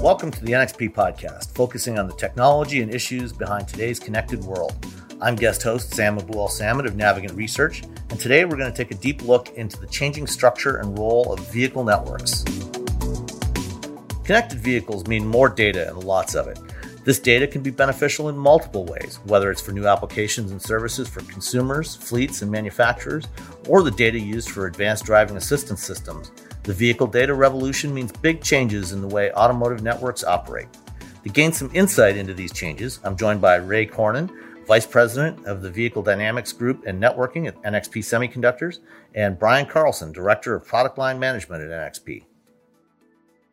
Welcome to the NXP podcast, focusing on the technology and issues behind today's connected world. I'm guest host Sam Abuelsamid of Navigant Research, and today we're going to take a deep look into the changing structure and role of vehicle networks. Connected vehicles mean more data and lots of it. This data can be beneficial in multiple ways, whether it's for new applications and services for consumers, fleets, and manufacturers, or the data used for advanced driving assistance systems the vehicle data revolution means big changes in the way automotive networks operate. To gain some insight into these changes, I'm joined by Ray Cornyn, Vice President of the Vehicle Dynamics Group and Networking at NXP Semiconductors, and Brian Carlson, Director of Product Line Management at NXP.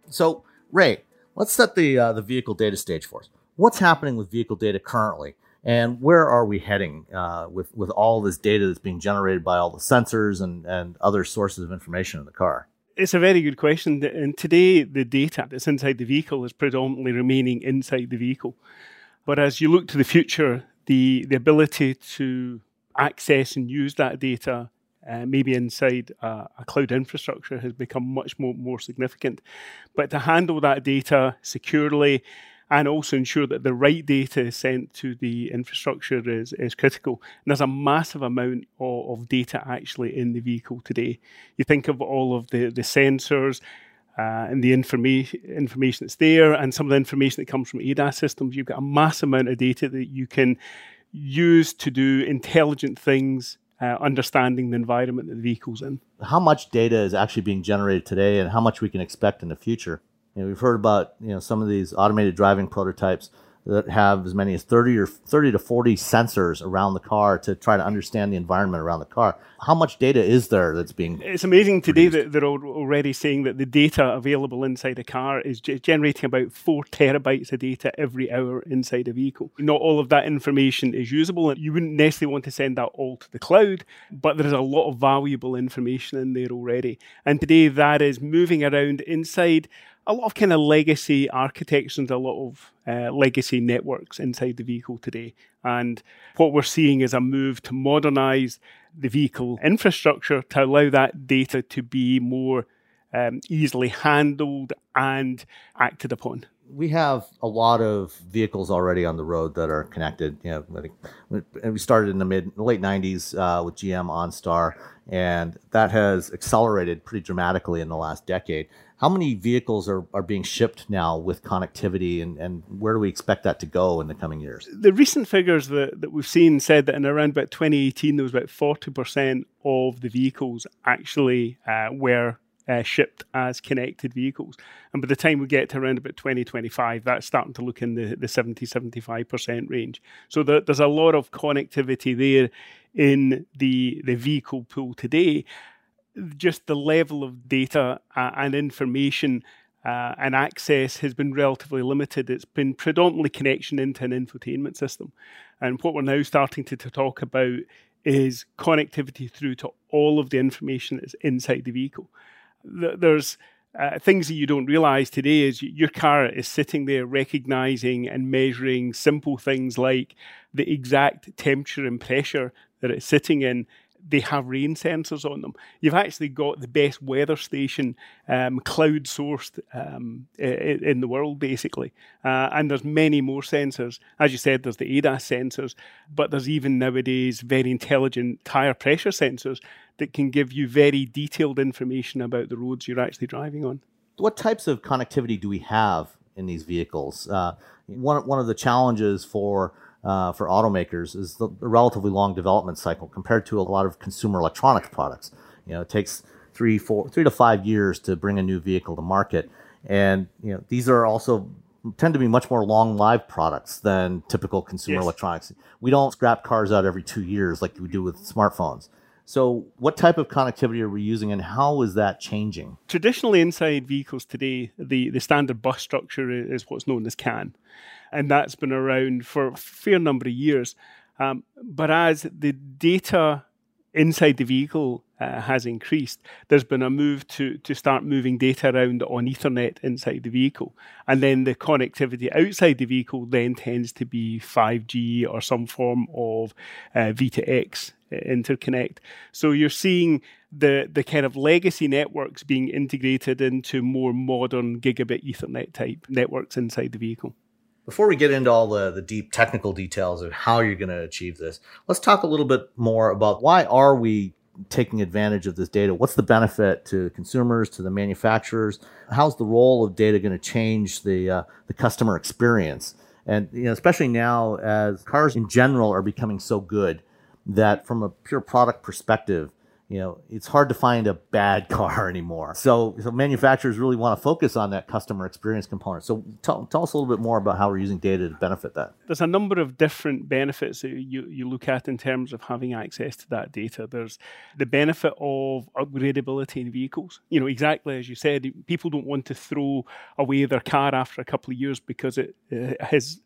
So, Ray, let's set the uh, the vehicle data stage for us. What's happening with vehicle data currently, and where are we heading uh, with with all this data that's being generated by all the sensors and, and other sources of information in the car? It's a very good question. And today, the data that's inside the vehicle is predominantly remaining inside the vehicle. But as you look to the future, the, the ability to access and use that data uh, maybe inside a, a, cloud infrastructure has become much more, more significant. But to handle that data securely and also ensure that the right data is sent to the infrastructure is, is critical. And there's a massive amount of, of data actually in the vehicle today. You think of all of the, the sensors, uh, and the information information that's there, and some of the information that comes from ADAS systems. You've got a massive amount of data that you can use to do intelligent things, uh, understanding the environment that the vehicle's in. How much data is actually being generated today, and how much we can expect in the future? You know, we've heard about you know some of these automated driving prototypes that have as many as 30 or 30 to 40 sensors around the car to try to understand the environment around the car. How much data is there that's being It's amazing today that they're already saying that the data available inside a car is generating about 4 terabytes of data every hour inside a vehicle. Not all of that information is usable and you wouldn't necessarily want to send that all to the cloud, but there's a lot of valuable information in there already. And today that is moving around inside a lot of kind of legacy architectures and a lot of uh, legacy networks inside the vehicle today. And what we're seeing is a move to modernize the vehicle infrastructure to allow that data to be more um, easily handled and acted upon. We have a lot of vehicles already on the road that are connected. You know, think we started in the mid late '90s uh, with GM OnStar, and that has accelerated pretty dramatically in the last decade. How many vehicles are, are being shipped now with connectivity, and, and where do we expect that to go in the coming years? The recent figures that, that we've seen said that in around about 2018, there was about 40% of the vehicles actually uh, were uh, shipped as connected vehicles. And by the time we get to around about 2025, that's starting to look in the, the 70 75% range. So there, there's a lot of connectivity there in the, the vehicle pool today just the level of data uh, and information uh, and access has been relatively limited. It's been predominantly connection into an infotainment system. And what we're now starting to, to talk about is connectivity through to all of the information that's inside the vehicle. There's uh, things that you don't realize today is your car is sitting there recognizing and measuring simple things like the exact temperature and pressure that it's sitting in they have rain sensors on them. You've actually got the best weather station, um, cloud sourced um, in the world, basically. Uh, and there's many more sensors. As you said, there's the ADAS sensors, but there's even nowadays very intelligent tire pressure sensors that can give you very detailed information about the roads you're actually driving on. What types of connectivity do we have in these vehicles? Uh, one, one of the challenges for uh, for automakers is the, relatively long development cycle compared to a lot of consumer electronics products. You know, it takes three, four, three to five years to bring a new vehicle to market, and you know these are also tend to be much more long lived products than typical consumer yes. electronics. We don't scrap cars out every two years like we do with smartphones. So, what type of connectivity are we using, and how is that changing? Traditionally, inside vehicles today, the, the standard bus structure is what's known as CAN and that's been around for a fair number of years. Um, but as the data inside the vehicle uh, has increased, there's been a move to, to start moving data around on Ethernet inside the vehicle. And then the connectivity outside the vehicle then tends to be 5G or some form of uh, V2X uh, interconnect. So you're seeing the the kind of legacy networks being integrated into more modern gigabit Ethernet type networks inside the vehicle. Before we get into all the, the deep technical details of how you're going to achieve this, let's talk a little bit more about why are we taking advantage of this data? What's the benefit to consumers, to the manufacturers? How's the role of data going to change the uh, the customer experience? And you know, especially now as cars in general are becoming so good that from a pure product perspective, you know, it's hard to find a bad car anymore. So, so manufacturers really want to focus on that customer experience component. So, tell, tell us a little bit more about how we're using data to benefit that. There's a number of different benefits that you, you look at in terms of having access to that data. There's the benefit of upgradability in vehicles. You know, exactly as you said, people don't want to throw away their car after a couple of years because it has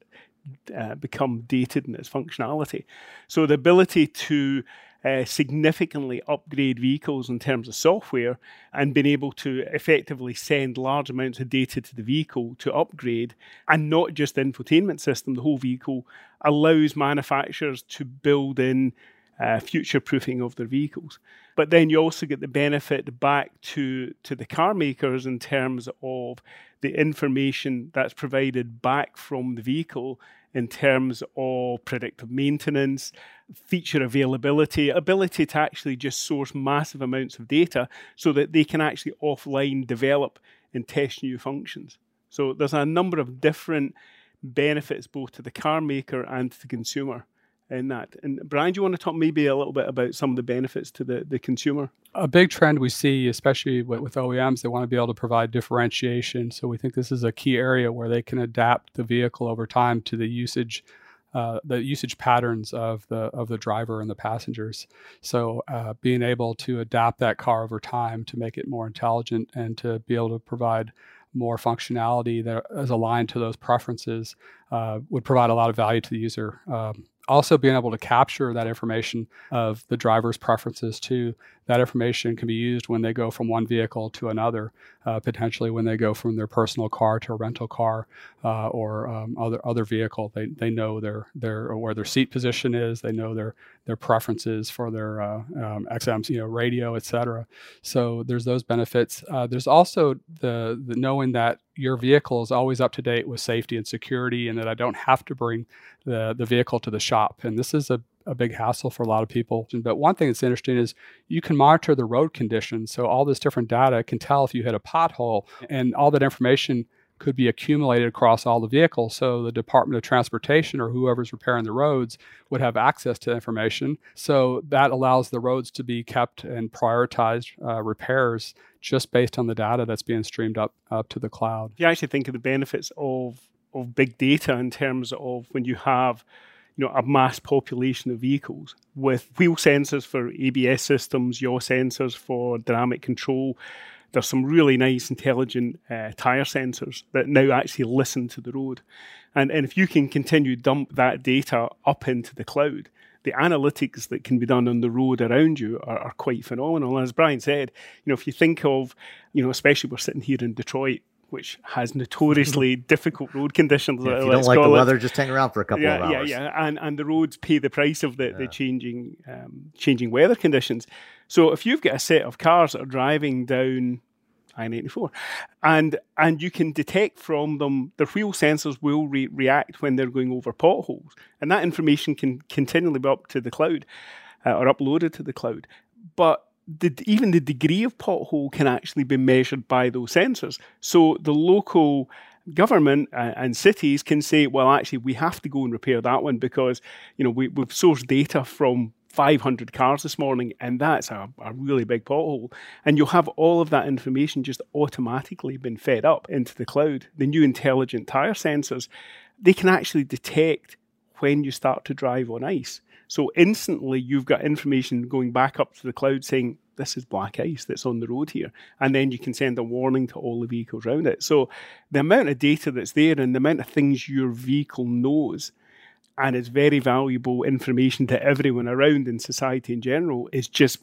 uh, become dated in its functionality. So, the ability to uh, significantly upgrade vehicles in terms of software and been able to effectively send large amounts of data to the vehicle to upgrade and not just the infotainment system, the whole vehicle allows manufacturers to build in uh, future proofing of their vehicles. But then you also get the benefit back to, to the car makers in terms of the information that's provided back from the vehicle in terms of predictive maintenance, feature availability, ability to actually just source massive amounts of data so that they can actually offline develop and test new functions. So there's a number of different benefits both to the car maker and to the consumer in that. And Brian, do you want to talk maybe a little bit about some of the benefits to the, the consumer? A big trend we see, especially with, with OEMs, they want to be able to provide differentiation. So we think this is a key area where they can adapt the vehicle over time to the usage. Uh, the usage patterns of the of the driver and the passengers. So uh, being able to adapt that car over time to make it more intelligent and to be able to provide more functionality that is aligned to those preferences uh, would provide a lot of value to the user. Um, also being able to capture that information of the driver's preferences too that information can be used when they go from one vehicle to another, uh, potentially when they go from their personal car to a rental car uh, or um, other other vehicle. They, they know their their where their seat position is. They know their their preferences for their uh, um, XMs, you know, radio, etc. So there's those benefits. Uh, there's also the, the knowing that your vehicle is always up to date with safety and security, and that I don't have to bring the the vehicle to the shop. And this is a a big hassle for a lot of people. But one thing that's interesting is you can monitor the road conditions. So all this different data can tell if you hit a pothole, and all that information could be accumulated across all the vehicles. So the Department of Transportation or whoever's repairing the roads would have access to information. So that allows the roads to be kept and prioritized uh, repairs just based on the data that's being streamed up up to the cloud. If you actually think of the benefits of of big data in terms of when you have you know, a mass population of vehicles with wheel sensors for ABS systems, yaw sensors for dynamic control. There's some really nice, intelligent uh, tire sensors that now actually listen to the road. And, and if you can continue dump that data up into the cloud, the analytics that can be done on the road around you are, are quite phenomenal. As Brian said, you know, if you think of, you know, especially we're sitting here in Detroit, which has notoriously difficult road conditions. Yeah, if you don't like the weather, just hang around for a couple yeah, of hours. Yeah, yeah, and and the roads pay the price of the, yeah. the changing um, changing weather conditions. So if you've got a set of cars that are driving down I-94, and and you can detect from them the wheel sensors will re- react when they're going over potholes, and that information can continually be up to the cloud uh, or uploaded to the cloud. But the, even the degree of pothole can actually be measured by those sensors. So the local government uh, and cities can say, well, actually, we have to go and repair that one because you know we, we've sourced data from 500 cars this morning, and that's a, a, really big pothole. And you'll have all of that information just automatically been fed up into the cloud. The new intelligent tire sensors, they can actually detect when you start to drive on ice. So instantly, you've got information going back up to the cloud saying, this is black ice that's on the road here. And then you can send a warning to all the vehicles around it. So the amount of data that's there and the amount of things your vehicle knows and it's very valuable information to everyone around in society in general is just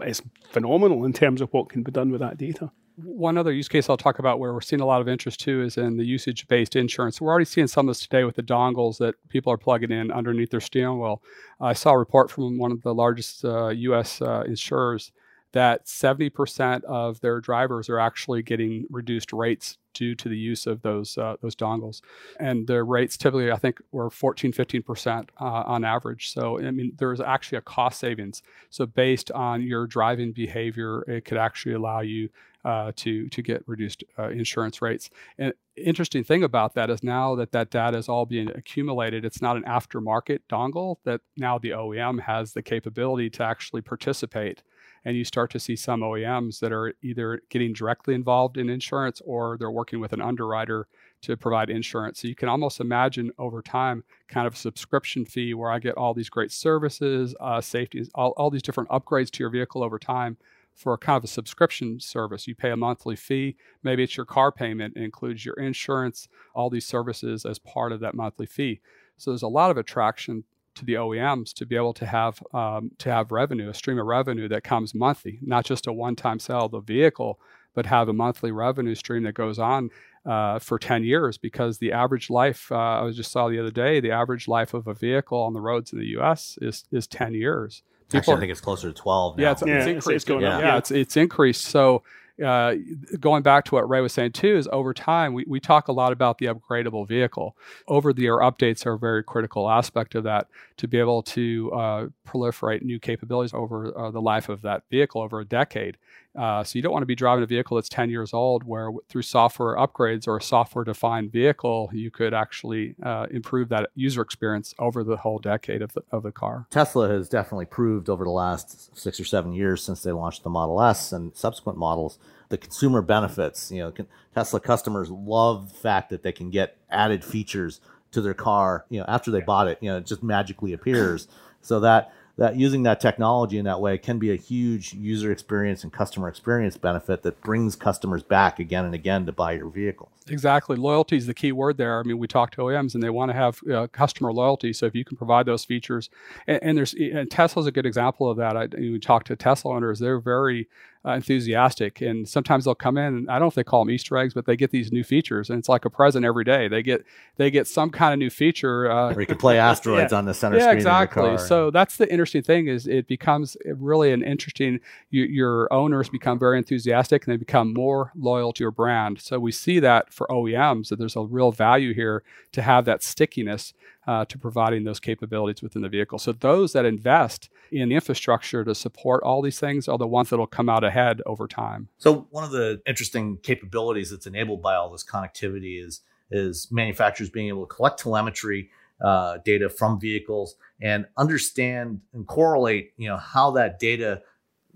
it's phenomenal in terms of what can be done with that data one other use case I'll talk about where we're seeing a lot of interest too is in the usage based insurance. We're already seeing some of this today with the dongles that people are plugging in underneath their steering wheel. I saw a report from one of the largest uh, US uh, insurers that 70% of their drivers are actually getting reduced rates due to the use of those uh, those dongles. And the rates typically, I think, were 14, 15% uh, on average. So, I mean, there's actually a cost savings. So, based on your driving behavior, it could actually allow you uh, to to get reduced uh, insurance rates. And interesting thing about that is now that that data is all being accumulated, it's not an aftermarket dongle. That now the OEM has the capability to actually participate and you start to see some OEMs that are either getting directly involved in insurance or they're working with an underwriter to provide insurance. So you can almost imagine over time kind of a subscription fee where I get all these great services, uh, safety, all, all these different upgrades to your vehicle over time for a kind of a subscription service. You pay a monthly fee. Maybe it's your car payment. It includes your insurance, all these services as part of that monthly fee. So there's a lot of attraction to the OEMs to be able to have um, to have revenue, a stream of revenue that comes monthly, not just a one-time sale of the vehicle, but have a monthly revenue stream that goes on uh, for 10 years. Because the average life, uh, I just saw the other day, the average life of a vehicle on the roads in the U.S. is is 10 years. People Actually, I think it's closer to 12 now. Yeah, it's, yeah, it's increased. It's going yeah. up. yeah, it's it's increased. So uh, going back to what Ray was saying too, is over time we, we talk a lot about the upgradable vehicle. Over the air updates are a very critical aspect of that to be able to uh, proliferate new capabilities over uh, the life of that vehicle over a decade. Uh, so you don't want to be driving a vehicle that's 10 years old, where through software upgrades or a software-defined vehicle, you could actually uh, improve that user experience over the whole decade of the, of the car. Tesla has definitely proved over the last six or seven years since they launched the Model S and subsequent models the consumer benefits. You know, Tesla customers love the fact that they can get added features to their car. You know, after they bought it, you know, it just magically appears. So that that using that technology in that way can be a huge user experience and customer experience benefit that brings customers back again and again to buy your vehicles. Exactly. Loyalty is the key word there. I mean, we talk to OEMs and they want to have uh, customer loyalty. So if you can provide those features, and, and there's and Tesla's a good example of that. I, we talk to Tesla owners; they're very uh, enthusiastic, and sometimes they'll come in. And I don't know if they call them Easter eggs, but they get these new features, and it's like a present every day. They get they get some kind of new feature. Uh, or you can play asteroids yeah. on the center yeah, screen. exactly. So that's the interesting thing is it becomes really an interesting. You, your owners become very enthusiastic, and they become more loyal to your brand. So we see that for OEMs that there's a real value here to have that stickiness uh, to providing those capabilities within the vehicle. So those that invest in infrastructure to support all these things are the ones that will come out ahead over time. So one of the interesting capabilities that's enabled by all this connectivity is is manufacturers being able to collect telemetry uh, data from vehicles and understand and correlate, you know, how that data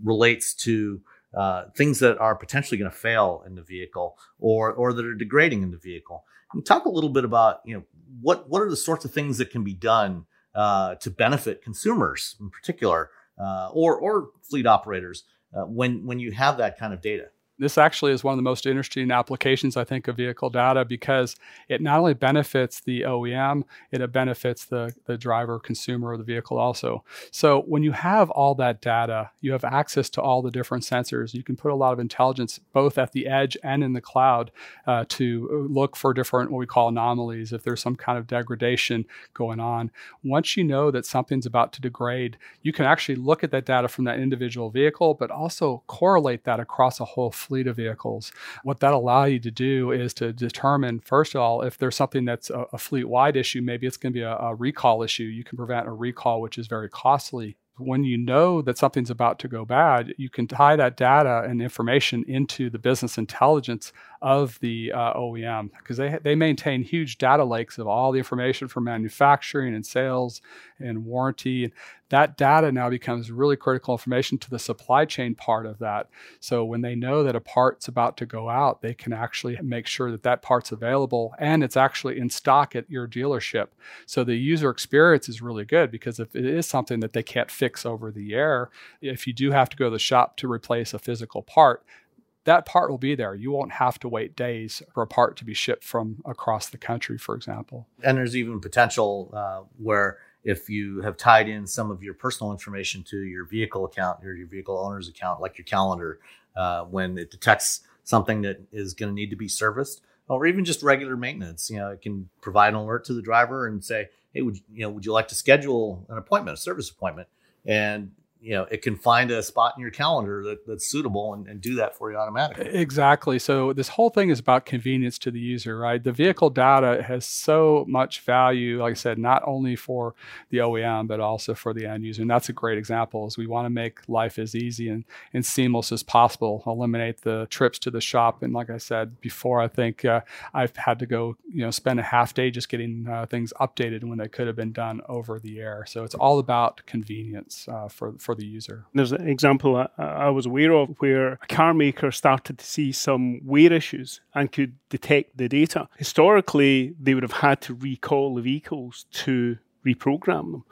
relates to uh, things that are potentially going to fail in the vehicle or or that are degrading in the vehicle. And talk a little bit about you know what what are the sorts of things that can be done uh, to benefit consumers in particular, uh, or or fleet operators uh, when when you have that kind of data this actually is one of the most interesting applications, I think, of vehicle data because it not only benefits the OEM, it benefits the, the driver, consumer of the vehicle also. So when you have all that data, you have access to all the different sensors. You can put a lot of intelligence both at the edge and in the cloud uh, to look for different, what we call anomalies, if there's some kind of degradation going on. Once you know that something's about to degrade, you can actually look at that data from that individual vehicle, but also correlate that across a whole fleet of vehicles. What that allow you to do is to determine, first of all, if there's something that's a, a fleet wide issue, maybe it's going to be a, a recall issue. You can prevent a recall, which is very costly when you know that something's about to go bad, you can tie that data and information into the business intelligence of the uh, OEM because they, they maintain huge data lakes of all the information from manufacturing and sales and warranty. And that data now becomes really critical information to the supply chain part of that. So when they know that a part's about to go out, they can actually make sure that that part's available and it's actually in stock at your dealership. So the user experience is really good because if it is something that they can't fix over the air, if you do have to go to the shop to replace a physical part, that part will be there. You won't have to wait days for a part to be shipped from across the country, for example. And there's even potential uh, where if you have tied in some of your personal information to your vehicle account or your vehicle owner's account, like your calendar, uh, when it detects something that is going to need to be serviced, or even just regular maintenance, you know, it can provide an alert to the driver and say, "Hey, would you, you know, would you like to schedule an appointment, a service appointment?" And you know it can find a spot in your calendar that, that's suitable and, and, do that for you automatically. Exactly. So this whole thing is about convenience to the user right? The vehicle data has so much value like i said not only for the oem but also for the end user. And that's a great example is we want to make life as easy and, and seamless as possible eliminate the trips to the shop. And like i said before i think uh, i've had to go you know spend a half day just getting uh, things updated when they could have been done over the air. So it's all about convenience uh, for for the user. There's an example I, I, was aware of where a car maker started to see some wear issues and could detect the data. Historically, they would have had to recall the vehicles to reprogram them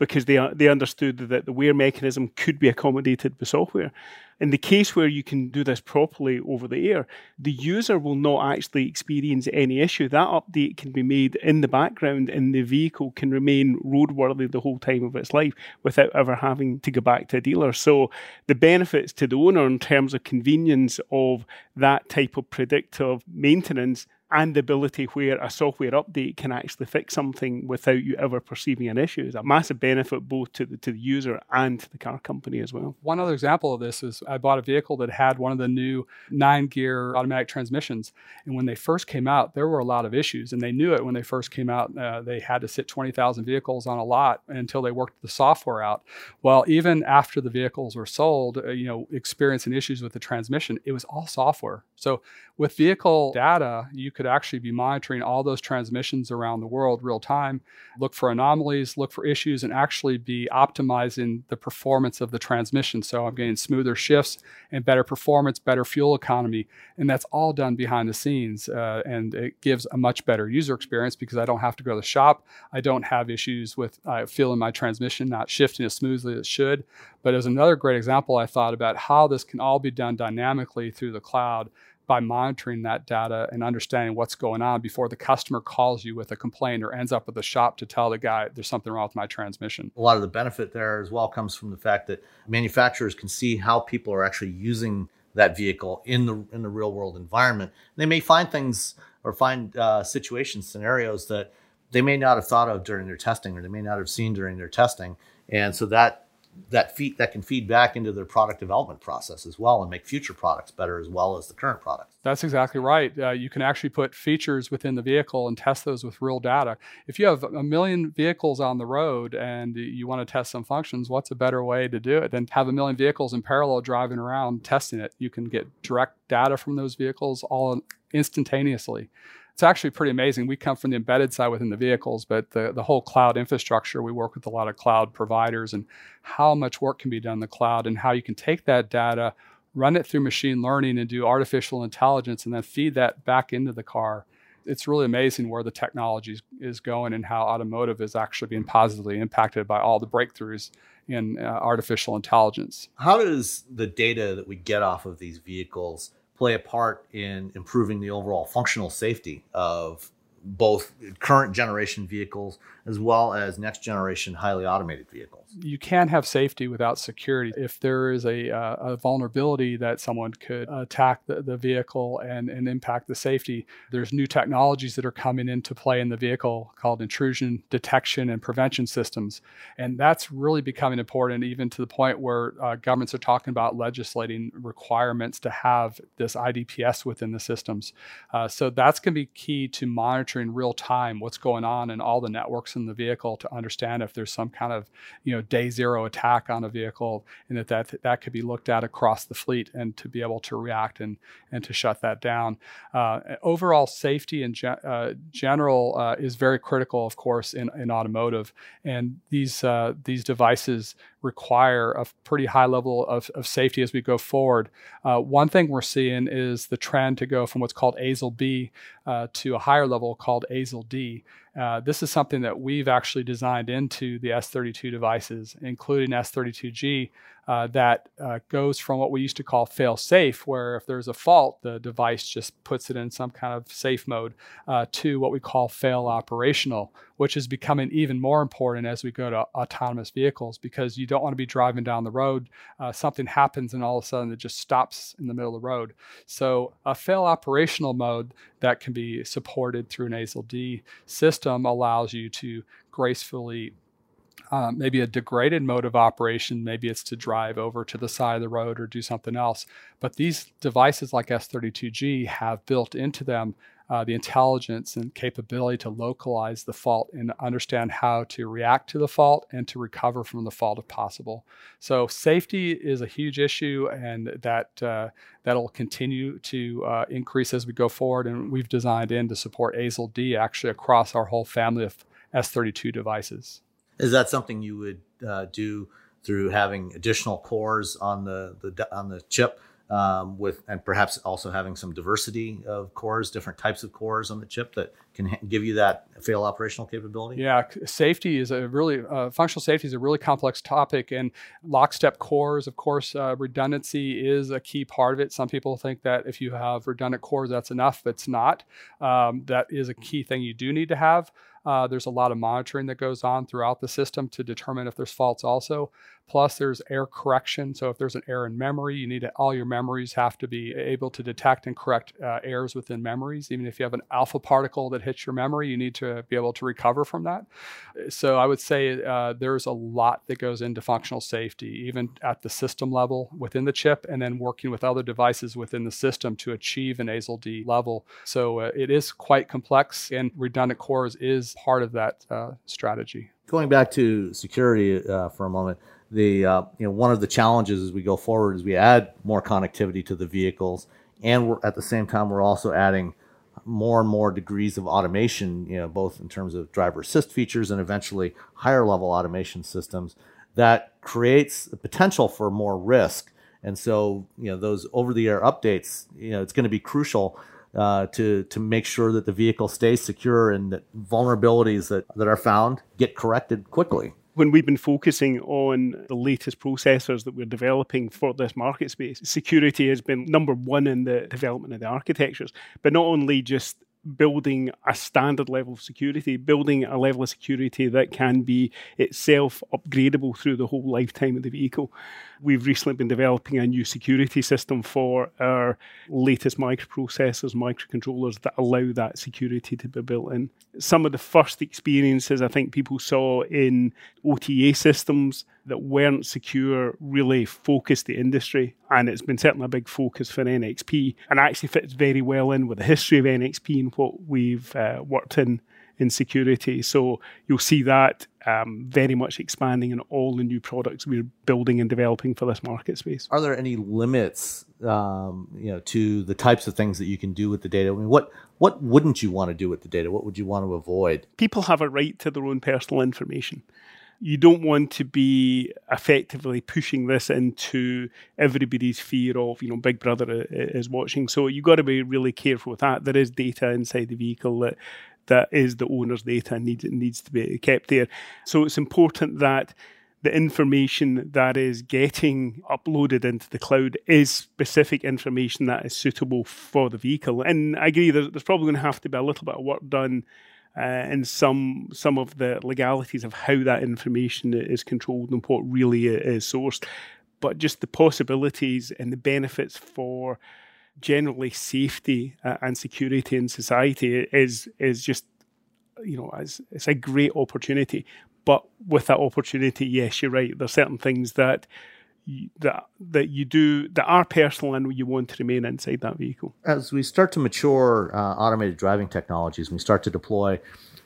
because they they understood that the wear mechanism could be accommodated with software. In the case where you can do this properly over the air, the user will not actually experience any issue. That update can be made in the background and the vehicle can remain roadworthy the whole time of its life without ever having to go back to a dealer. So the benefits to the owner in terms of convenience of that type of predictive maintenance and the ability where a software update can actually fix something without you ever perceiving an issue is a massive benefit both to the, to the user and to the car company as well. One other example of this is I bought a vehicle that had one of the new nine gear automatic transmissions. And when they first came out, there were a lot of issues. And they knew it when they first came out. Uh, they had to sit 20,000 vehicles on a lot until they worked the software out. Well, even after the vehicles were sold, uh, you know, experiencing issues with the transmission, it was all software. So with vehicle data, you could actually be monitoring all those transmissions around the world real time, look for anomalies, look for issues, and actually be optimizing the performance of the transmission. So I'm getting smoother shifts and better performance, better fuel economy. And that's all done behind the scenes. Uh, and it gives a much better user experience because I don't have to go to the shop. I don't have issues with uh, feeling my transmission not shifting as smoothly as it should. But as another great example, I thought about how this can all be done dynamically through the cloud by monitoring that data and understanding what's going on before the customer calls you with a complaint or ends up at the shop to tell the guy there's something wrong with my transmission. A lot of the benefit there as well comes from the fact that manufacturers can see how people are actually using that vehicle in the in the real world environment. They may find things or find uh, situations, scenarios that they may not have thought of during their testing or they may not have seen during their testing, and so that that feed that can feed back into their product development process as well and make future products better as well as the current products. That's exactly right. Uh, you can actually put features within the vehicle and test those with real data. If you have a million vehicles on the road and you want to test some functions, what's a better way to do it than have a million vehicles in parallel driving around testing it? You can get direct data from those vehicles all instantaneously it's actually pretty amazing. We come from the embedded side within the vehicles, but the, the whole cloud infrastructure, we work with a lot of cloud providers and how much work can be done in the cloud and how you can take that data, run it through machine learning and do artificial intelligence and then feed that back into the car. It's really amazing where the technology is going and how automotive is actually being positively impacted by all the breakthroughs in uh, artificial intelligence. How does the data that we get off of these vehicles play a part in improving the overall functional safety of both current generation vehicles as well as next generation highly automated vehicles. You can't have safety without security. If there is a, uh, a vulnerability that someone could attack the, the vehicle and, and impact the safety, there's new technologies that are coming into play in the vehicle called intrusion detection and prevention systems. And that's really becoming important, even to the point where uh, governments are talking about legislating requirements to have this IDPS within the systems. Uh, so that's going to be key to monitoring monitoring real time what's going on in all the networks in the vehicle to understand if there's some kind of you know day zero attack on a vehicle and that that, that could be looked at across the fleet and to be able to react and and to shut that down. Uh, overall safety in ge- uh, general uh, is very critical, of course, in, in automotive, and these uh, these devices require a pretty high level of, of safety as we go forward. Uh, one thing we're seeing is the trend to go from what's called ASIL B uh, to a higher level called ASIL D. Uh, this is something that we've actually designed into the S32 devices, including S32G, uh, that uh, goes from what we used to call fail safe, where if there's a fault, the device just puts it in some kind of safe mode, uh, to what we call fail operational, which is becoming even more important as we go to autonomous vehicles because you don't want to be driving down the road, uh, something happens, and all of a sudden it just stops in the middle of the road. So, a fail operational mode that can be supported through an ASIL D system allows you to gracefully uh, maybe a degraded mode of operation. Maybe it's to drive over to the side of the road or do something else. But these devices like S32G have built into them uh, the intelligence and capability to localize the fault and understand how to react to the fault and to recover from the fault if possible. So safety is a huge issue, and that uh, that'll continue to uh, increase as we go forward. And we've designed in to support ASIL D actually across our whole family of S32 devices. Is that something you would uh, do through having additional cores on the, the on the chip? um, with and perhaps also having some diversity of cores, different types of cores on the chip that can give you that fail operational capability? Yeah, safety is a really uh, functional safety is a really complex topic, and lockstep cores, of course, uh, redundancy is a key part of it. Some people think that if you have redundant cores, that's enough. It's not. Um, that is a key thing you do need to have. Uh, there's a lot of monitoring that goes on throughout the system to determine if there's faults also. Plus, there's error correction. So if there's an error in memory, you need to, all your memories have to be able to detect and correct uh, errors within memories. Even if you have an alpha particle that hits your memory, you need to be able to recover from that. So I would say uh, there's a lot that goes into functional safety, even at the system level within the chip, and then working with other devices within the system to achieve an ASIL D level. So uh, it is quite complex, and redundant cores is part of that uh, strategy. Going back to security uh, for a moment the uh, you know one of the challenges as we go forward is we add more connectivity to the vehicles, and we're at the same time we're also adding more and more degrees of automation. You know, both in terms of driver assist features and eventually higher level automation systems that creates the potential for more risk. And so, you know, those over-the-air updates, you know, it's going to be crucial uh, to to make sure that the vehicle stays secure and that vulnerabilities that, that are found get corrected quickly when we've been focusing on the latest processors that we're developing for this market space, security has been number one in the development of the architectures. But not only just building a standard level of security, building a level of security that can be itself upgradable through the whole lifetime of the vehicle. We've recently been developing a new security system for our latest microprocessors, microcontrollers that allow that security to be built in. Some of the first experiences I think people saw in OTA systems that weren't secure really focused the industry. And it's been certainly a big focus for NXP and actually fits very well in with the history of NXP and what we've uh, worked in in security. So you'll see that um, very much expanding in all the new products we're building and developing for this market space. Are there any limits, um, you know, to the types of things that you can do with the data? I mean, what what wouldn't you want to do with the data? What would you want to avoid? People have a right to their own personal information you don't want to be effectively pushing this into everybody's fear of, you know, Big Brother is watching. So you've got to be really careful with that. There is data inside the vehicle that that is the owner's data and needs needs to be kept there. So it's important that the information that is getting uploaded into the cloud is specific information that is suitable for the vehicle. And I agree, there's, there's probably going to have to be a little bit of work done uh, and some some of the legalities of how that information is controlled and what really is sourced, but just the possibilities and the benefits for generally safety uh, and security in society is is just you know it's, it's a great opportunity. But with that opportunity, yes, you're right. There's certain things that that that you do that are personal and you want to remain inside that vehicle. As we start to mature uh, automated driving technologies, we start to deploy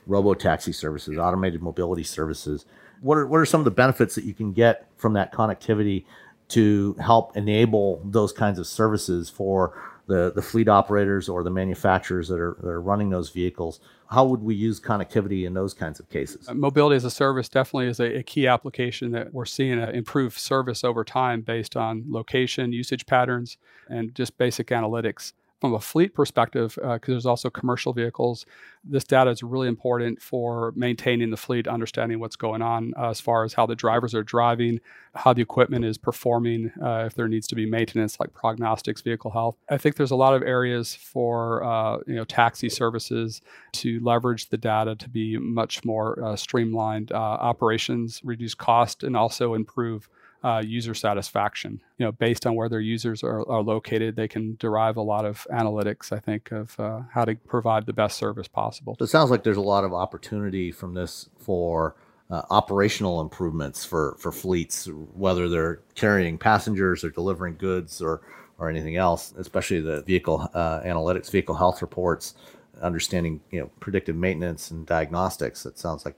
robo taxi services, automated mobility services. What are what are some of the benefits that you can get from that connectivity to help enable those kinds of services for the, the fleet operators or the manufacturers that are, that are running those vehicles. How would we use connectivity in those kinds of cases? Uh, mobility as a service definitely is a, a key application that we're seeing an improved service over time based on location, usage patterns, and just basic analytics from a fleet perspective, because uh, there's also commercial vehicles, this data is really important for maintaining the fleet, understanding what's going on uh, as far as how the drivers are driving, how the equipment is performing, uh, if there needs to be maintenance like prognostics, vehicle health. I think there's a lot of areas for uh, you know taxi services to leverage the data to be much more uh, streamlined uh, operations, reduce cost, and also improve uh, user satisfaction. You know, based on where their users are, are, located, they can derive a lot of analytics. I think of uh, how to provide the best service possible. So it sounds like there's a lot of opportunity from this for uh, operational improvements for, for fleets, whether they're carrying passengers or delivering goods or, or anything else, especially the vehicle uh, analytics, vehicle health reports, understanding you know predictive maintenance and diagnostics. It sounds like,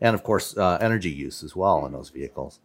and of course, uh, energy use as well in those vehicles.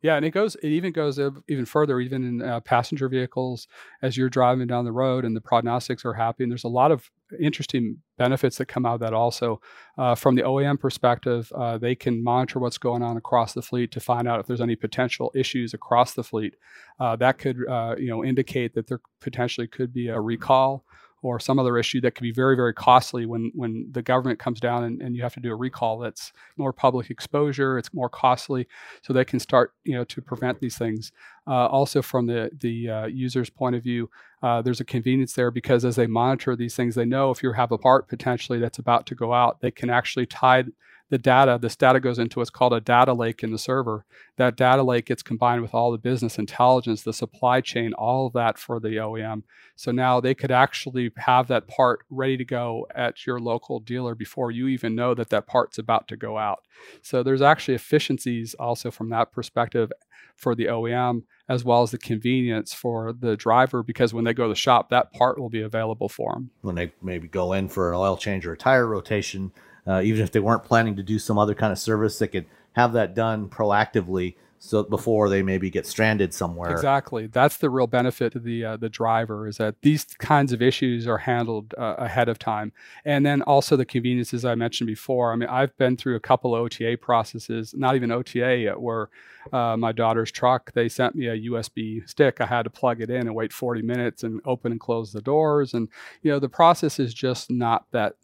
Yeah, and it goes. It even goes even further, even in uh, passenger vehicles. As you're driving down the road, and the prognostics are happy, and there's a lot of interesting benefits that come out of that. Also, uh, from the OEM perspective, uh, they can monitor what's going on across the fleet to find out if there's any potential issues across the fleet. Uh, that could, uh, you know, indicate that there potentially could be a recall or some other issue that can be very, very costly when when the government comes down and, and you have to do a recall that's more public exposure, it's more costly. So they can start, you know, to prevent these things. Uh, also, from the the uh, user's point of view, uh, there's a convenience there because as they monitor these things, they know if you have a part potentially that's about to go out, they can actually tie the data, this data goes into what's called a data lake in the server. That data lake gets combined with all the business intelligence, the supply chain, all of that for the OEM. So now they could actually have that part ready to go at your local dealer before you even know that that part's about to go out. So there's actually efficiencies also from that perspective for the OEM as well as the convenience for the driver because when they go to the shop, that part will be available for them. When they maybe go in for an oil change or a tire rotation, uh, even if they weren't planning to do some other kind of service, they could have that done proactively so before they maybe get stranded somewhere. Exactly. That's the real benefit to the uh, the driver is that these kinds of issues are handled uh, ahead of time, and then also the conveniences I mentioned before. I mean, I've been through a couple OTA processes, not even OTA yet, where uh, my daughter's truck they sent me a USB stick. I had to plug it in and wait 40 minutes and open and close the doors, and you know the process is just not that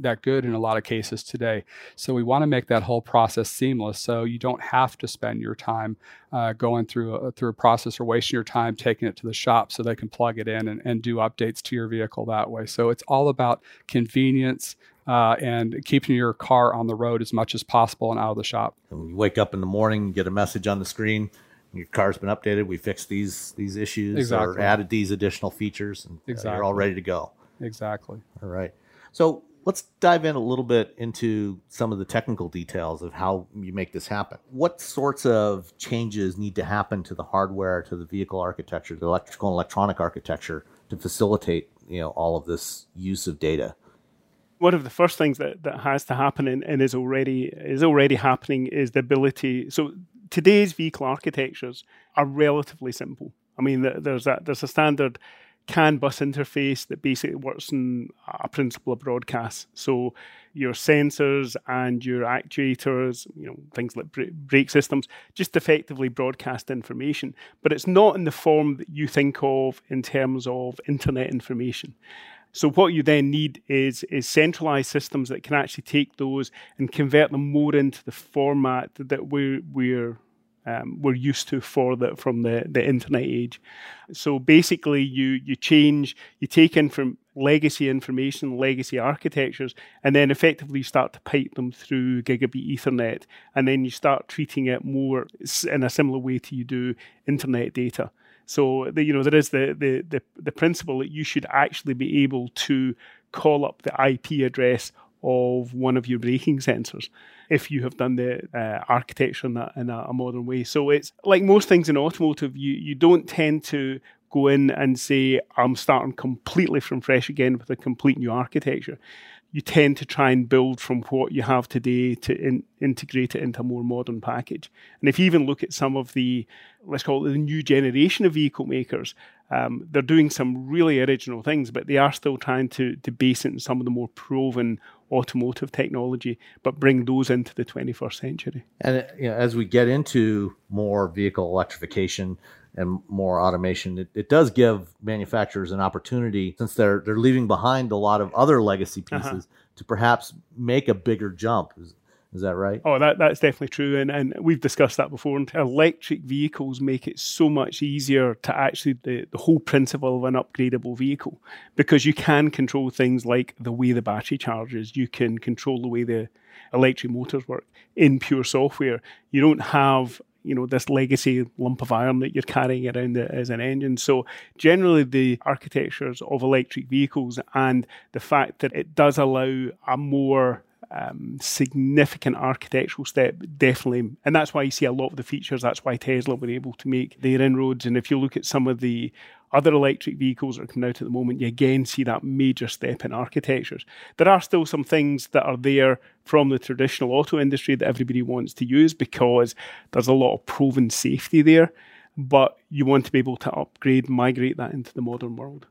that good in a lot of cases today. So we want to make that whole process seamless, so you don't have to spend your time uh, going through a, through a process or wasting your time taking it to the shop, so they can plug it in and, and do updates to your vehicle that way. So it's all about convenience. Uh, and keeping your car on the road as much as possible and out of the shop. And when you wake up in the morning, get a message on the screen, your car's been updated. We fixed these these issues exactly. or added these additional features, and exactly. you're all ready to go. Exactly. All right. So Let's dive in a little bit into some of the technical details of how you make this happen. What sorts of changes need to happen to the hardware, to the vehicle architecture, the electrical and electronic architecture to facilitate, you know, all of this use of data? One of the first things that, that has to happen and, and is already is already happening is the ability. So today's vehicle architectures are relatively simple. I mean, there's a there's a standard CAN bus interface that basically works in a principle of broadcast. So your sensors and your actuators, you know, things like brake systems, just effectively broadcast information. But it's not in the form that you think of in terms of internet information. So what you then need is is centralized systems that can actually take those and convert them more into the format that we're we're um, we're used to for the from the, the internet age. So basically, you you change, you take in from legacy information, legacy architectures, and then effectively start to pipe them through gigabit Ethernet, and then you start treating it more in a similar way to you do internet data. So the, you know there is the, the the the principle that you should actually be able to call up the IP address of one of your braking sensors if you have done the uh, architecture in, a, in a, modern way. So it's like most things in automotive, you, you don't tend to go in and say, I'm starting completely from fresh again with a complete new architecture. You tend to try and build from what you have today to in, integrate it into a more modern package. And if you even look at some of the, let's call it the new generation of vehicle makers, um, they're doing some really original things, but they are still trying to, to base it in some of the more proven automotive technology, but bring those into the 21st century. And you know, as we get into more vehicle electrification and more automation, it, it does give manufacturers an opportunity since they're they're leaving behind a lot of other legacy uh-huh. pieces uh-huh. to perhaps make a bigger jump. Is that right? Oh, that, that's definitely true. And, and we've discussed that before. And electric vehicles make it so much easier to actually, the, the whole principle of an upgradable vehicle, because you can control things like the way the battery charges, you can control the way the electric motors work in pure software. You don't have you know this legacy lump of iron that you're carrying around as an engine. So generally, the architectures of electric vehicles and the fact that it does allow a more um, significant architectural step, definitely. And that's why you see a lot of the features. That's why Tesla were able to make their inroads. And if you look at some of the other electric vehicles that are coming out at the moment, you again see that major step in architectures. There are still some things that are there from the traditional auto industry that everybody wants to use because there's a lot of proven safety there. But you want to be able to upgrade, migrate that into the modern world.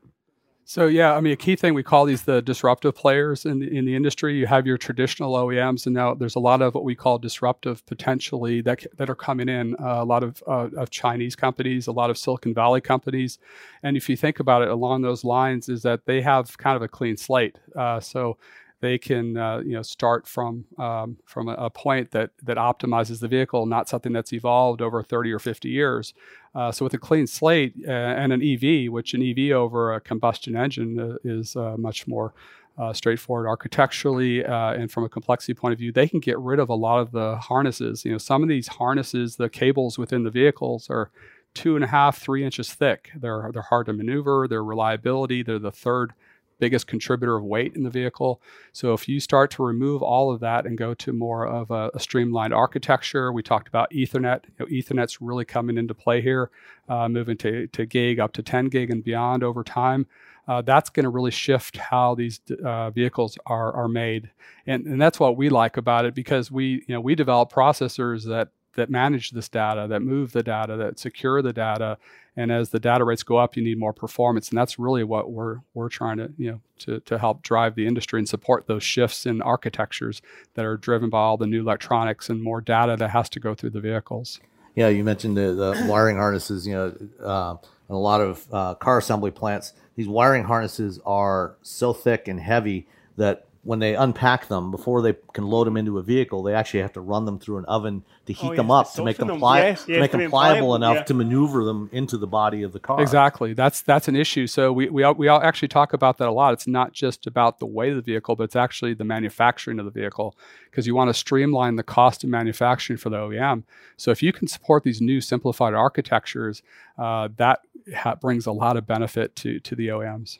So yeah, I mean, a key thing we call these the disruptive players in the, in the industry. You have your traditional OEMs, and now there's a lot of what we call disruptive potentially that that are coming in. Uh, a lot of uh, of Chinese companies, a lot of Silicon Valley companies, and if you think about it along those lines, is that they have kind of a clean slate. Uh, so they can uh, you know start from um, from a, a, point that that optimizes the vehicle, not something that's evolved over 30 or 50 years. Uh, so with a clean slate uh, and an EV, which an EV over a combustion engine uh, is uh, much more uh, straightforward architecturally and from a complexity point of view, they can get rid of a lot of the harnesses. You know, some of these harnesses, the cables within the vehicles are two and a half, three inches thick. They're they're hard to maneuver. Their reliability, they're the third biggest contributor of weight in the vehicle. So if you start to remove all of that and go to more of a, a streamlined architecture, we talked about Ethernet. You know, Ethernet's really coming into play here, uh, moving to, to gig up to 10 gig and beyond over time. Uh, that's going to really shift how these uh, vehicles are, are made, and, and that's what we like about it because we you know we develop processors that that manage this data, that move the data, that secure the data. And as the data rates go up, you need more performance, and that's really what we're we're trying to you know to to help drive the industry and support those shifts in architectures that are driven by all the new electronics and more data that has to go through the vehicles. Yeah, you mentioned the, the wiring harnesses. You know, uh, in a lot of uh, car assembly plants, these wiring harnesses are so thick and heavy that when they unpack them before they can load them into a vehicle, they actually have to run them through an oven to heat oh, them up to make them, them. Pli- yes, yes, to make them pliable, pliable enough yeah. to maneuver them into the body of the car. Exactly. That's that's an issue. So we we we all actually talk about that a lot. It's not just about the weight of the vehicle, but it's actually the manufacturing of the vehicle because you want to streamline the cost of manufacturing for the OEM. So if you can support these new simplified architectures, uh, that ha- brings a lot of benefit to to the OEMs.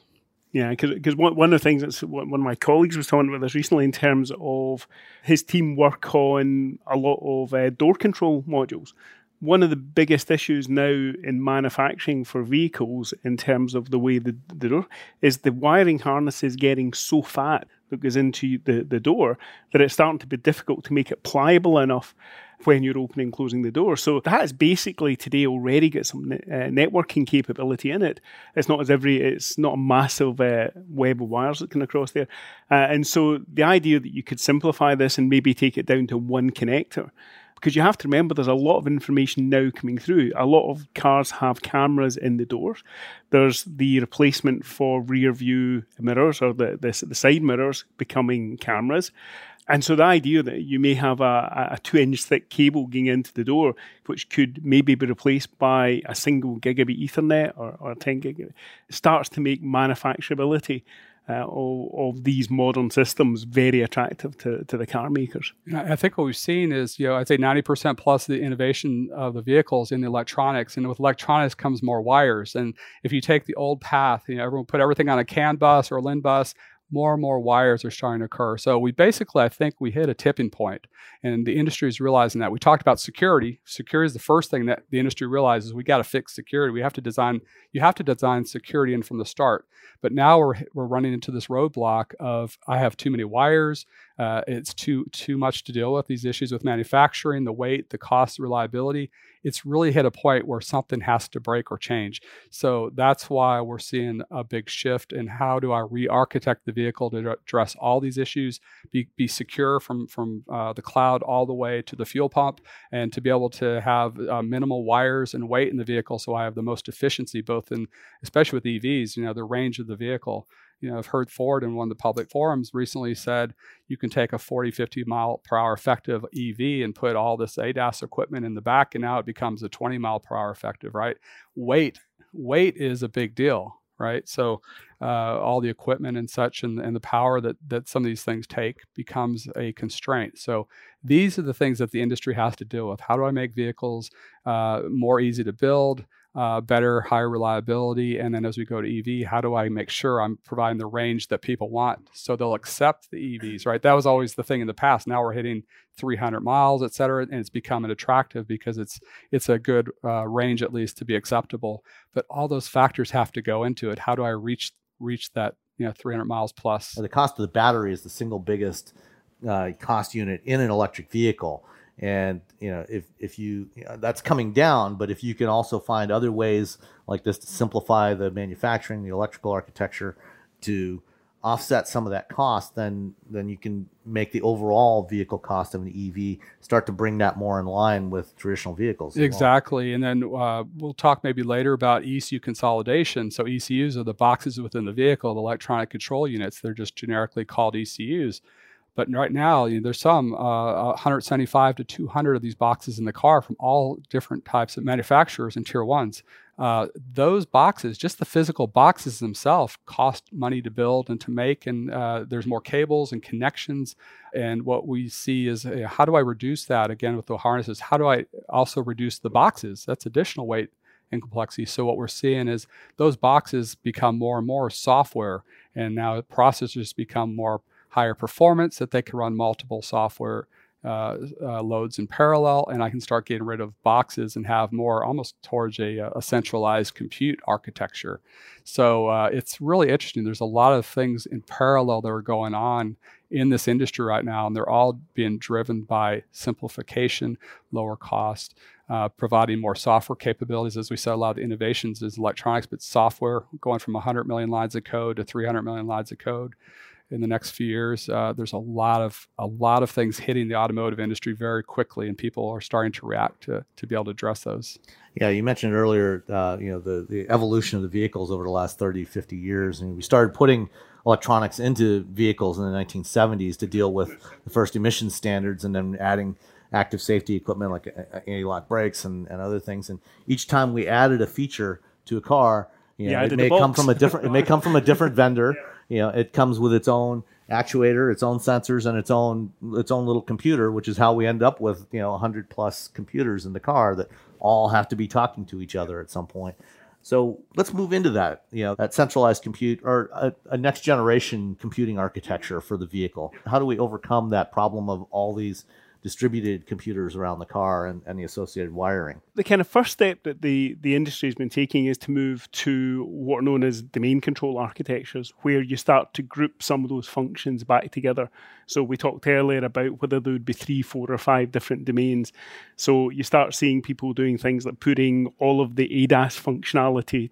Yeah, because one, one of the things that one of my colleagues was talking about this recently in terms of his team work on a lot of uh, door control modules. One of the biggest issues now in manufacturing for vehicles, in terms of the way the, the door is the wiring harness is getting so fat that goes into the, the door that it's starting to be difficult to make it pliable enough when you're opening and closing the door. So that is basically today already got some uh, networking capability in it. It's not as every it's not a massive uh, web of wires that can across there. Uh, and so the idea that you could simplify this and maybe take it down to one connector because you have to remember there's a lot of information now coming through. A lot of cars have cameras in the doors. There's the replacement for rear view mirrors or the, the, the side mirrors becoming cameras. And so the idea that you may have a, a two inch thick cable going into the door, which could maybe be replaced by a single gigabit Ethernet or, or 10 gigabit, starts to make manufacturability uh, of, of, these modern systems very attractive to, to the car makers. I think what we've seen is, you know, I'd say 90% plus the innovation of the vehicles in the electronics. And with electronics comes more wires. And if you take the old path, you know, everyone put everything on a CAN bus or a LIN bus, more and more wires are starting to occur. So we basically, I think, we hit a tipping point, and the industry is realizing that. We talked about security. Security is the first thing that the industry realizes. We got to fix security. We have to design. You have to design security in from the start. But now we're we're running into this roadblock of I have too many wires. Uh, it's too too much to deal with these issues with manufacturing, the weight, the cost, the reliability it's really hit a point where something has to break or change. So that's why we're seeing a big shift in how do I re-architect the vehicle to address all these issues, be, be secure from from uh, the cloud all the way to the fuel pump, and to be able to have uh, minimal wires and weight in the vehicle, so I have the most efficiency, both in especially with EVs, you know, the range of the vehicle you know, I've heard Ford in one of the public forums recently said you can take a 40, 50 mile per hour effective EV and put all this ADAS equipment in the back, and now it becomes a 20 mile per hour effective, right? Weight, weight is a big deal, right? So uh, all the equipment and such and, and the power that, that some of these things take becomes a constraint. So these are the things that the industry has to deal with. How do I make vehicles uh, more easy to build, uh, better, higher reliability. And then as we go to EV, how do I make sure I'm providing the range that people want so they'll accept the EVs, right? That was always the thing in the past. Now we're hitting 300 miles, et cetera, and it's becoming attractive because it's it's a good uh, range at least to be acceptable. But all those factors have to go into it. How do I reach reach that you know 300 miles plus? The cost of the battery is the single biggest uh, cost unit in an electric vehicle and you know if if you, you know, that's coming down but if you can also find other ways like this to simplify the manufacturing the electrical architecture to offset some of that cost then then you can make the overall vehicle cost of an EV start to bring that more in line with traditional vehicles exactly. And then uh, we'll talk maybe later about ECU consolidation. So ECUs are the boxes within the vehicle the electronic control units. They're just generically called ECUs but right now, you know, there's some uh, 175 to 200 of these boxes in the car from all different types of manufacturers and tier ones. Uh, those boxes, just the physical boxes themselves, cost money to build and to make, and uh, there's more cables and connections. And what we see is uh, how do I reduce that again with the harnesses? How do I also reduce the boxes? That's additional weight and complexity. So what we're seeing is those boxes become more and more software, and now processors become more higher performance, that they can run multiple software uh, uh, loads in parallel, and I can start getting rid of boxes and have more almost towards a, a centralized compute architecture. So uh, it's really interesting. There's a lot of things in parallel that are going on in this industry right now, and they're all being driven by simplification, lower cost, uh, providing more software capabilities. As we said, a lot of the innovations is electronics, but software going from 100 million lines of code to 300 million lines of code in the next few years. Uh, there's a lot of a lot of things hitting the automotive industry very quickly, and people are starting to react to to be able to address those. Yeah, you mentioned earlier, uh, you know, the the evolution of the vehicles over the last 30, 50 years, and we started putting electronics into vehicles in the 1970s to deal with the first emission standards, and then adding active safety equipment like uh, uh, anti-lock brakes and, and other things. And each time we added a feature to a car, you know, yeah, it may come from a different it may come from a different vendor. You know, it comes with its own actuator, its own sensors, and its own its own little computer, which is how we end up with you know 100 plus computers in the car that all have to be talking to each other at some point. So let's move into that, you know, that centralized compute or a, a, next generation computing architecture for the vehicle. How do we overcome that problem of all these distributed computers around the car and, and the associated wiring. The kind of first step that the, the industry has been taking is to move to what are known as domain control architectures, where you start to group some of those functions back together. So we talked earlier about whether there would be three, four, or five different domains. So you start seeing people doing things like putting all of the ADAS functionality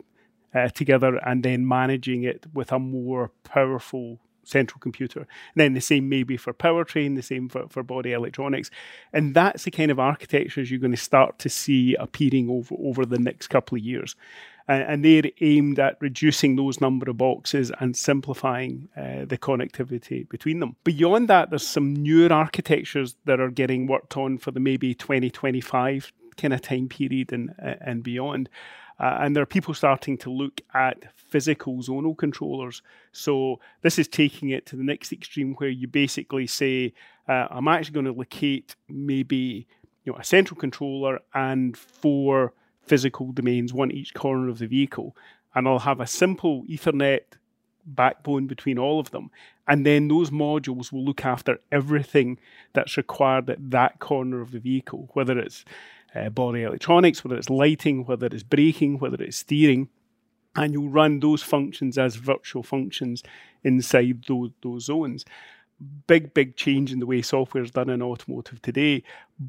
uh, together and then managing it with a more powerful central computer. And then the same maybe for powertrain, the same for, for body electronics. And that's the kind of architectures you're going to start to see appearing over, over the next couple of years. And, they're aimed at reducing those number of boxes and simplifying uh, the connectivity between them. Beyond that, there's some newer architectures that are getting worked on for the maybe 2025 kind of time period and, and beyond. Uh, and there are people starting to look at physical zonal controllers. So this is taking it to the next extreme where you basically say, uh, I'm actually going to locate maybe you know a central controller and four physical domains, one each corner of the vehicle, and I'll have a simple Ethernet backbone between all of them. And then those modules will look after everything that's required at that corner of the vehicle, whether it's uh, body electronics, whether it's lighting, whether it's braking, whether it's steering, and you'll run those functions as virtual functions inside those, those zones. Big, big change in the way software is done in automotive today,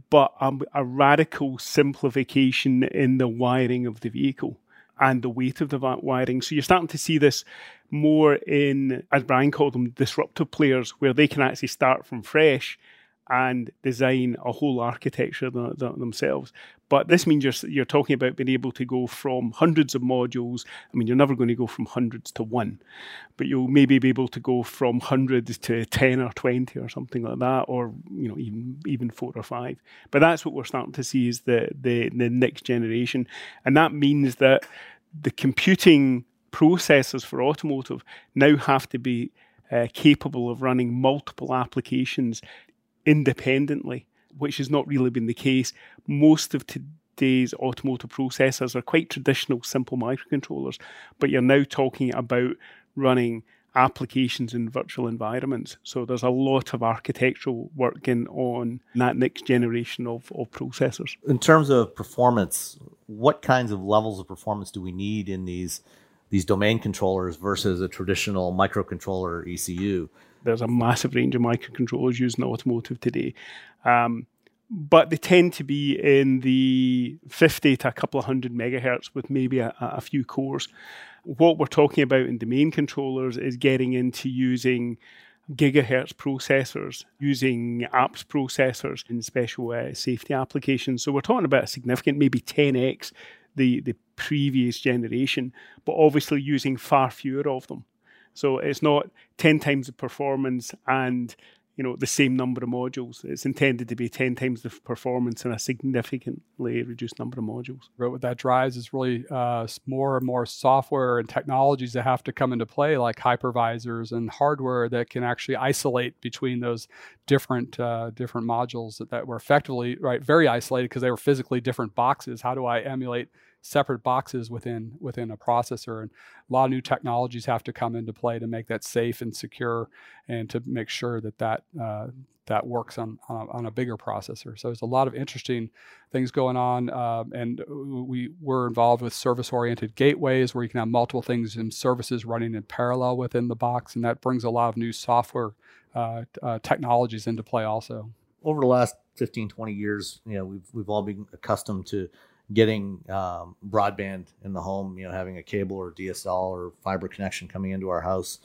but a, a radical simplification in the wiring of the vehicle and the weight of the wiring. So you're starting to see this more in, as Brian called them, disruptive players, where they can actually start from fresh and design a whole architecture th- th- themselves. But this means you're, you're talking about being able to go from hundreds of modules. I mean, you're never going to go from hundreds to one, but you'll maybe be able to go from hundreds to 10 or 20 or something like that, or, you know, even, even four or five. But that's what we're starting to see is the, the, the next generation. And that means that the computing processors for automotive now have to be uh, capable of running multiple applications independently, which has not really been the case. Most of today's automotive processors are quite traditional, simple microcontrollers, but you're now talking about running applications in virtual environments. So there's a lot of architectural working on that next generation of, of processors. In terms of performance, what kinds of levels of performance do we need in these these domain controllers versus a traditional microcontroller ECU? There's a massive range of microcontrollers used in automotive today. Um, but they tend to be in the 50 to a couple of hundred megahertz with maybe a, a few cores what we're talking about in domain controllers is getting into using gigahertz processors, using apps processors in special uh, safety applications. So we're talking about a significant, maybe 10x the, the previous generation, but obviously using far fewer of them. So it's not 10 times the performance and you know the same number of modules. It's intended to be ten times the performance and a significantly reduced number of modules. But what that drives is really uh, more and more software and technologies that have to come into play, like hypervisors and hardware that can actually isolate between those different uh, different modules that, that were effectively right very isolated because they were physically different boxes. How do I emulate separate boxes within within a processor and a lot of new technologies have to come into play to make that safe and secure and to make sure that that uh, that works on, on a, on, a, bigger processor. So there's a lot of interesting things going on, uh, and we were involved with service-oriented gateways where you can have multiple things and services running in parallel within the box, and that brings a lot of new software uh, uh, technologies into play also. Over the last 15, 20 years, you know, we've we've all been accustomed to getting um, broadband in the home, you know, having a cable or DSL or fiber connection coming into our house,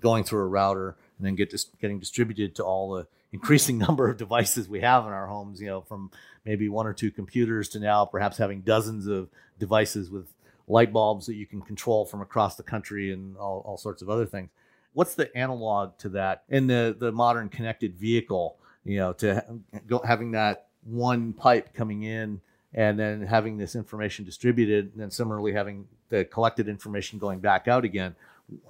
going through a router, and then get dis- getting distributed to all the increasing number of devices we have in our homes. You know, from maybe one or two computers to now perhaps having dozens of devices with light bulbs that you can control from across the country and all, all sorts of other things. What's the analog to that in the the modern connected vehicle? You know, to go, having that one pipe coming in and then having this information distributed and then similarly having the collected information going back out again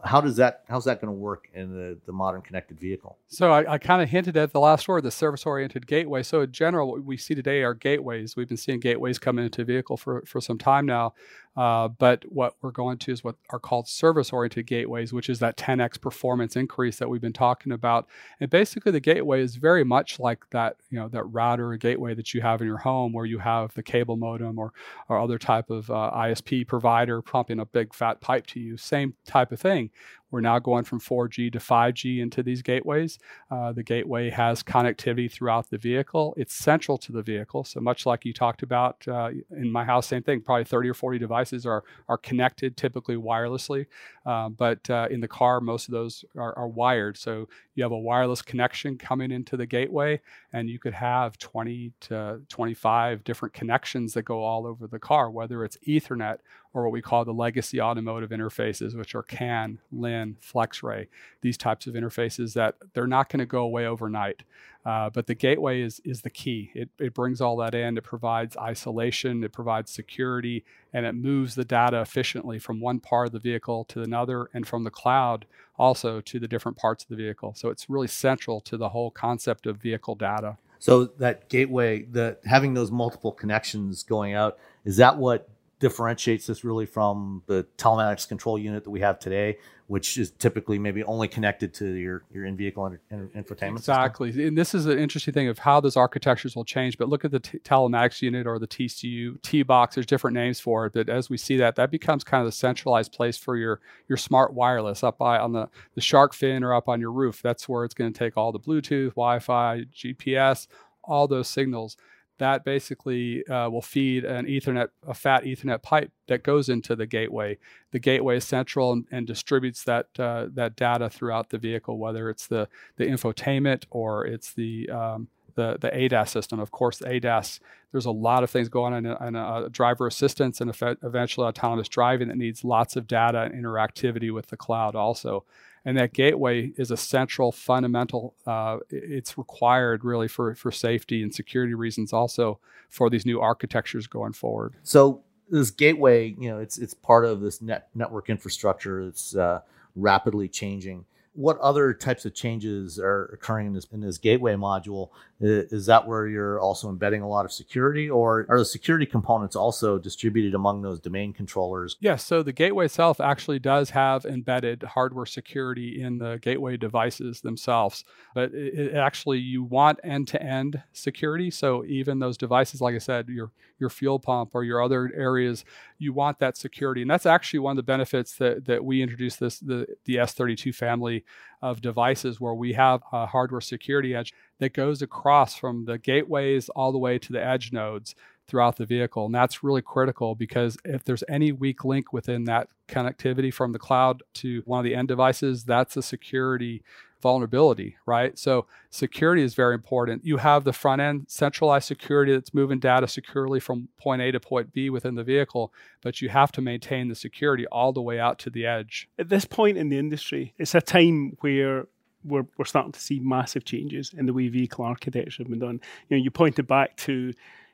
how does that how's that going to work in the, the modern connected vehicle? So i, I kind of hinted at the last word the service oriented gateway. So in general what we see today are gateways. We've been seeing gateways come into vehicle for, for some time now uh, but what we're going to is what are called service oriented gateways, which is that 10x performance increase that we've been talking about. And basically, the gateway is very much like that, you know, that router or gateway that you have in your home where you have the cable modem or, or other type of uh, ISP provider pumping a big fat pipe to you. Same type of thing. We're now going from 4G to 5G into these gateways. Uh, the gateway has connectivity throughout the vehicle. It's central to the vehicle. So much like you talked about uh, in my house, same thing. Probably 30 or 40 devices are are connected, typically wirelessly. Uh, but uh, in the car, most of those are, are wired. So you have a wireless connection coming into the gateway, and you could have 20 to 25 different connections that go all over the car, whether it's Ethernet or what we call the legacy automotive interfaces, which are CAN, LIN, FlexRay, these types of interfaces that they're not going to go away overnight. Uh, but the gateway is, is the key. It, it brings all that in, it provides isolation, it provides security, and it moves the data efficiently from one part of the vehicle to another and from the cloud also to the different parts of the vehicle. So it's really central to the whole concept of vehicle data. So that gateway, the having those multiple connections going out, is that what differentiates this really from the telematics control unit that we have today, which is typically maybe only connected to your, your in-vehicle infotainment exactly. System. And this is an interesting thing of how those architectures will change. But look at the t- telematics unit or the TCU, T-box. There's different names for it. But as we see that, that becomes kind of the centralized place for your your smart wireless up by on the the shark fin or up on your roof. That's where it's going to take all the Bluetooth, Wi-Fi, GPS, all those signals that basically uh, will feed an Ethernet, a fat Ethernet pipe that goes into the gateway. The gateway is central and, and distributes that uh, that data throughout the vehicle, whether it's the the infotainment or it's the um, the, the ADAS system. Of course, ADAS, there's a lot of things going on in, in a driver assistance and eventually autonomous driving that needs lots of data and interactivity with the cloud also and that gateway is a central fundamental uh, it's required really for, for safety and security reasons also for these new architectures going forward. So this gateway you know it's it's part of this net network infrastructure. It's uh, rapidly changing what other types of changes are occurring in this, in this gateway module? Is that where you're also embedding a lot of security, or are the security components also distributed among those domain controllers? Yes. So the gateway itself actually does have embedded hardware security in the gateway devices themselves, but it, it actually you want end-to-end security. So even those devices, like I said, your your fuel pump or your other areas, you want that security, and that's actually one of the benefits that that we introduced this the the S32 family of devices where we have a hardware security edge that goes across from the gateways all the way to the edge nodes throughout the vehicle. And that's really critical because if there's any weak link within that connectivity from the cloud to one of the end devices, that's a security vulnerability, right? So security is very important. You have the front end centralized security that's moving data securely from point A to point B within the vehicle, but you have to maintain the security all the way out to the edge. At this point in the industry, it's a time where we're, we're starting to see massive changes in the way vehicle architecture have been done. You know, you pointed back to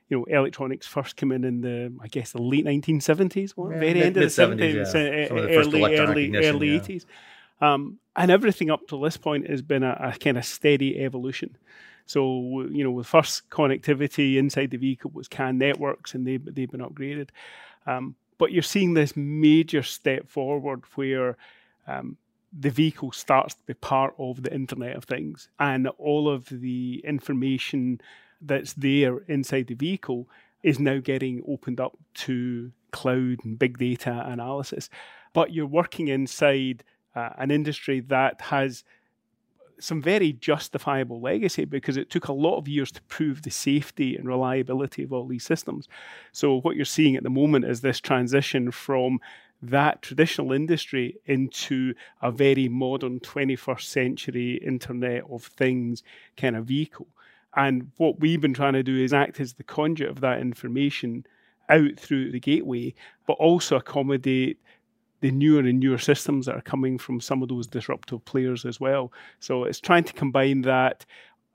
you know, electronics first came in in the, I guess, the late 1970s, yeah, very mid, end of the 70s, yeah. uh, early, early, early yeah. 80s. Um, and everything up to this point has been a, a kind of steady evolution. So, you know, the first connectivity inside the vehicle was CAN networks, and they, they've been upgraded. Um, but you're seeing this major step forward where um, the vehicle starts to be part of the Internet of Things, and all of the information that's there inside the vehicle is now getting opened up to cloud and big data analysis. But you're working inside uh, an industry that has some very justifiable legacy because it took a lot of years to prove the safety and reliability of all these systems. So, what you're seeing at the moment is this transition from that traditional industry into a very modern 21st century Internet of Things kind of vehicle. And what we've been trying to do is act as the conduit of that information out through the gateway, but also accommodate the newer and newer systems that are coming from some of those disruptive players as well. So it's trying to combine that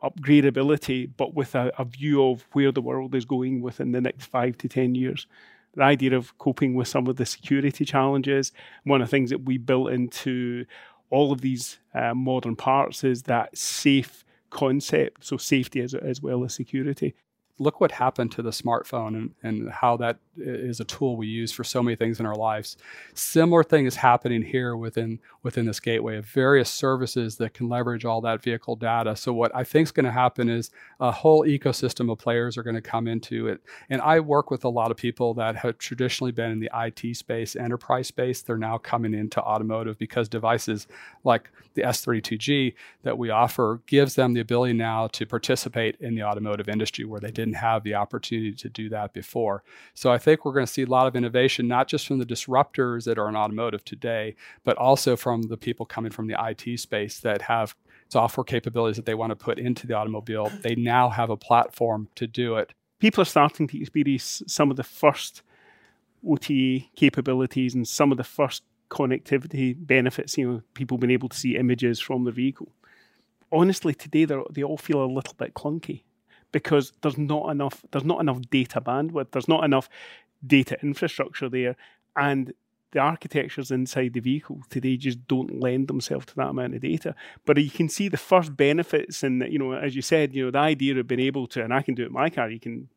upgradability, but with a, a, view of where the world is going within the next five to 10 years. The idea of coping with some of the security challenges, one of the things that we built into all of these uh, modern parts is that safe concept. So, safety as, as well as security look what happened to the smartphone and, and how that is a tool we use for so many things in our lives. Similar thing is happening here within within this gateway of various services that can leverage all that vehicle data. So what I think is going to happen is a whole ecosystem of players are going to come into it. And I work with a lot of people that have traditionally been in the IT space, enterprise space. They're now coming into automotive because devices like the S32G that we offer gives them the ability now to participate in the automotive industry where they didn't have the opportunity to do that before. So I think we're going to see a lot of innovation, not just from the disruptors that are in automotive today, but also from the people coming from the IT space that have software capabilities that they want to put into the automobile. They now have a platform to do it. People are starting to experience some of the first OTA capabilities and some of the first connectivity benefits, you know, people being able to see images from the vehicle. Honestly, today they all feel a little bit clunky because there's not enough there's not enough data bandwidth, there's not enough data infrastructure there, and the architectures inside the vehicle today just don't lend themselves to that amount of data. But you can see the first benefits, and you know, as you said, you know, the idea of being able to, and I can do it in my car. You can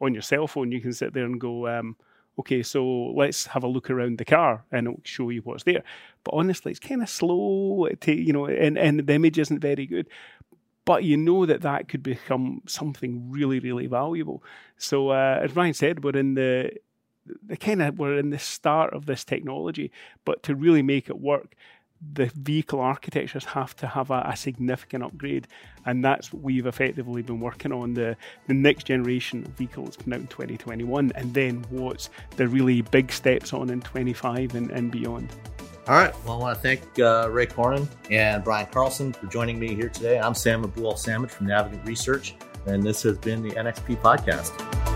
on your cell phone, you can sit there and go. Um, okay, so let's have a look around the car and it'll show you what's there. But honestly, it's kind of slow, you know, and, and the image isn't very good. But you know that that could become something really, really valuable. So, uh, as Brian said, we're in the the kind of we're in the start of this technology, but to really make it work, the vehicle architectures have to have a, a, significant upgrade, and that's what we've effectively been working on the the next generation of vehicles out in 2021, and then what's the really big steps on in 25 and, and beyond. All right. Well, I want to thank uh, Ray Cornyn and Brian Carlson for joining me here today. I'm Sam Abuelsamid from Navigant Research, and this has been the NXP Podcast.